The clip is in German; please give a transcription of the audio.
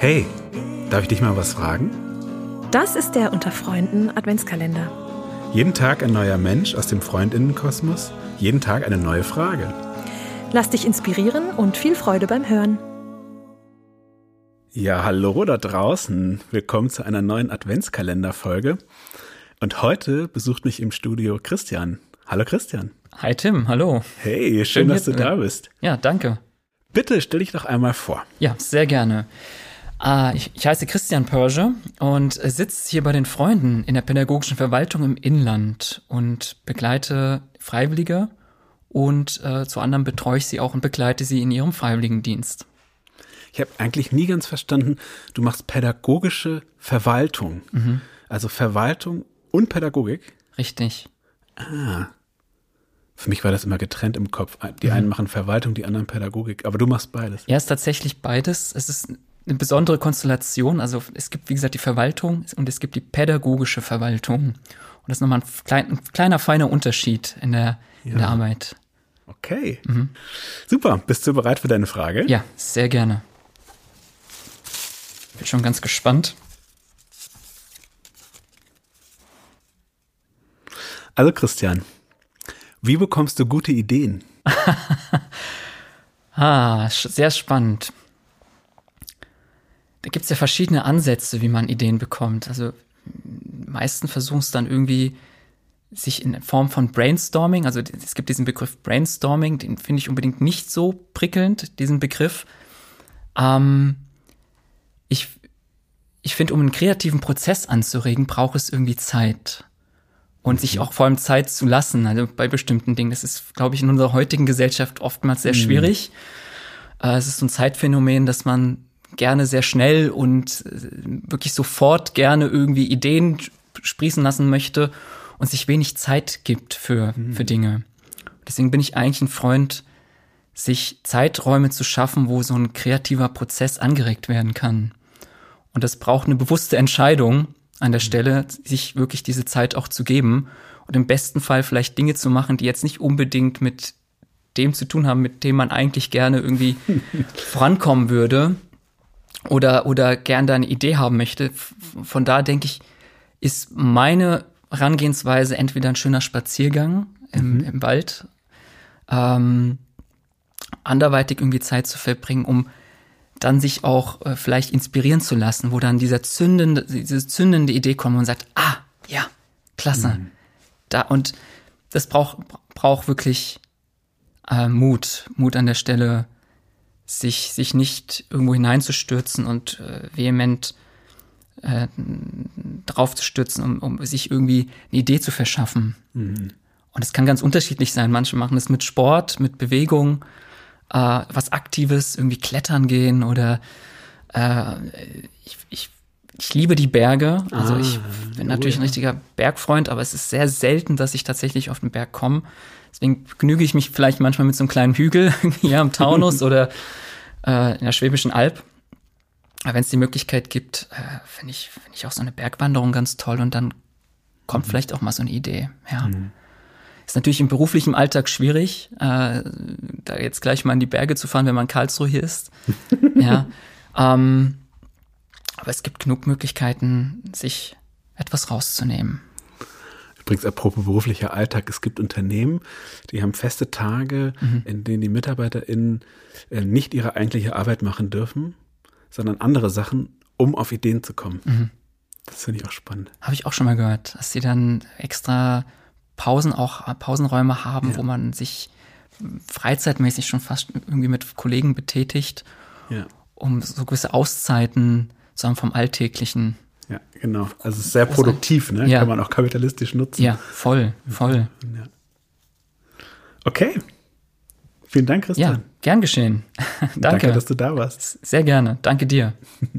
Darf ich dich mal was fragen? Das ist der Unter Freunden Adventskalender. Jeden Tag ein neuer Mensch aus dem Freundinnenkosmos, jeden Tag eine neue Frage. Lass dich inspirieren und viel Freude beim Hören. Ja, hallo da draußen. Willkommen zu einer neuen Adventskalenderfolge. Und heute besucht mich im Studio Christian. Hallo Christian. Hi Tim, hallo. Hey, schön, schön dass du da bist. Ja, danke. Bitte stell dich doch einmal vor. Ja, sehr gerne. Uh, ich, ich, heiße Christian Pörge und sitze hier bei den Freunden in der pädagogischen Verwaltung im Inland und begleite Freiwillige und äh, zu anderem betreue ich sie auch und begleite sie in ihrem Freiwilligendienst. Ich habe eigentlich nie ganz verstanden, du machst pädagogische Verwaltung. Mhm. Also Verwaltung und Pädagogik? Richtig. Ah. Für mich war das immer getrennt im Kopf. Die mhm. einen machen Verwaltung, die anderen Pädagogik. Aber du machst beides. Ja, es ist tatsächlich beides. Es ist eine besondere Konstellation. Also es gibt, wie gesagt, die Verwaltung und es gibt die pädagogische Verwaltung. Und das ist nochmal ein, klein, ein kleiner, feiner Unterschied in der, ja. in der Arbeit. Okay. Mhm. Super. Bist du bereit für deine Frage? Ja, sehr gerne. Bin schon ganz gespannt. Also Christian, wie bekommst du gute Ideen? ah, sehr spannend. Da gibt es ja verschiedene Ansätze, wie man Ideen bekommt. Also meisten versuchen es dann irgendwie sich in Form von Brainstorming, also es gibt diesen Begriff Brainstorming, den finde ich unbedingt nicht so prickelnd, diesen Begriff. Ähm, ich ich finde, um einen kreativen Prozess anzuregen, braucht es irgendwie Zeit. Und mhm. sich auch vor allem Zeit zu lassen, also bei bestimmten Dingen. Das ist, glaube ich, in unserer heutigen Gesellschaft oftmals sehr mhm. schwierig. Äh, es ist so ein Zeitphänomen, dass man gerne sehr schnell und äh, wirklich sofort gerne irgendwie Ideen sprießen lassen möchte und sich wenig Zeit gibt für, mhm. für Dinge. Deswegen bin ich eigentlich ein Freund, sich Zeiträume zu schaffen, wo so ein kreativer Prozess angeregt werden kann. Und das braucht eine bewusste Entscheidung an der mhm. Stelle, sich wirklich diese Zeit auch zu geben und im besten Fall vielleicht Dinge zu machen, die jetzt nicht unbedingt mit dem zu tun haben, mit dem man eigentlich gerne irgendwie vorankommen würde oder, oder gern da eine Idee haben möchte. Von da denke ich, ist meine Herangehensweise entweder ein schöner Spaziergang im, mhm. im Wald, ähm, anderweitig irgendwie Zeit zu verbringen, um dann sich auch äh, vielleicht inspirieren zu lassen, wo dann dieser zündende, diese zündende Idee kommt und sagt, ah, ja, klasse. Mhm. Da, und das braucht, braucht wirklich äh, Mut, Mut an der Stelle, sich, sich nicht irgendwo hineinzustürzen und äh, vehement äh, drauf zu stürzen, um, um sich irgendwie eine Idee zu verschaffen. Mhm. Und es kann ganz unterschiedlich sein. Manche machen es mit Sport, mit Bewegung, äh, was Aktives, irgendwie klettern gehen oder äh, ich, ich, ich liebe die Berge. Also ah, ich bin natürlich ein richtiger Bergfreund, aber es ist sehr selten, dass ich tatsächlich auf den Berg komme. Deswegen genüge ich mich vielleicht manchmal mit so einem kleinen Hügel hier am Taunus oder äh, in der Schwäbischen Alb. Aber wenn es die Möglichkeit gibt, äh, finde ich, find ich auch so eine Bergwanderung ganz toll und dann kommt mhm. vielleicht auch mal so eine Idee. Ja. Mhm. Ist natürlich im beruflichen Alltag schwierig, äh, da jetzt gleich mal in die Berge zu fahren, wenn man Karlsruhe hier ist. ja. Ähm, aber es gibt genug Möglichkeiten, sich etwas rauszunehmen. Übrigens, apropos beruflicher Alltag, es gibt Unternehmen, die haben feste Tage, mhm. in denen die MitarbeiterInnen äh, nicht ihre eigentliche Arbeit machen dürfen, sondern andere Sachen, um auf Ideen zu kommen. Mhm. Das finde ich auch spannend. Habe ich auch schon mal gehört, dass sie dann extra Pausen auch Pausenräume haben, ja. wo man sich freizeitmäßig schon fast irgendwie mit Kollegen betätigt, ja. um so gewisse Auszeiten zu haben vom Alltäglichen. Ja, genau. Also es ist sehr produktiv, ne? Ja. Kann man auch kapitalistisch nutzen. Ja, voll, voll. Ja. Okay. Vielen Dank, Christian. Ja, gern geschehen. Danke. Danke, dass du da warst. Sehr gerne. Danke dir.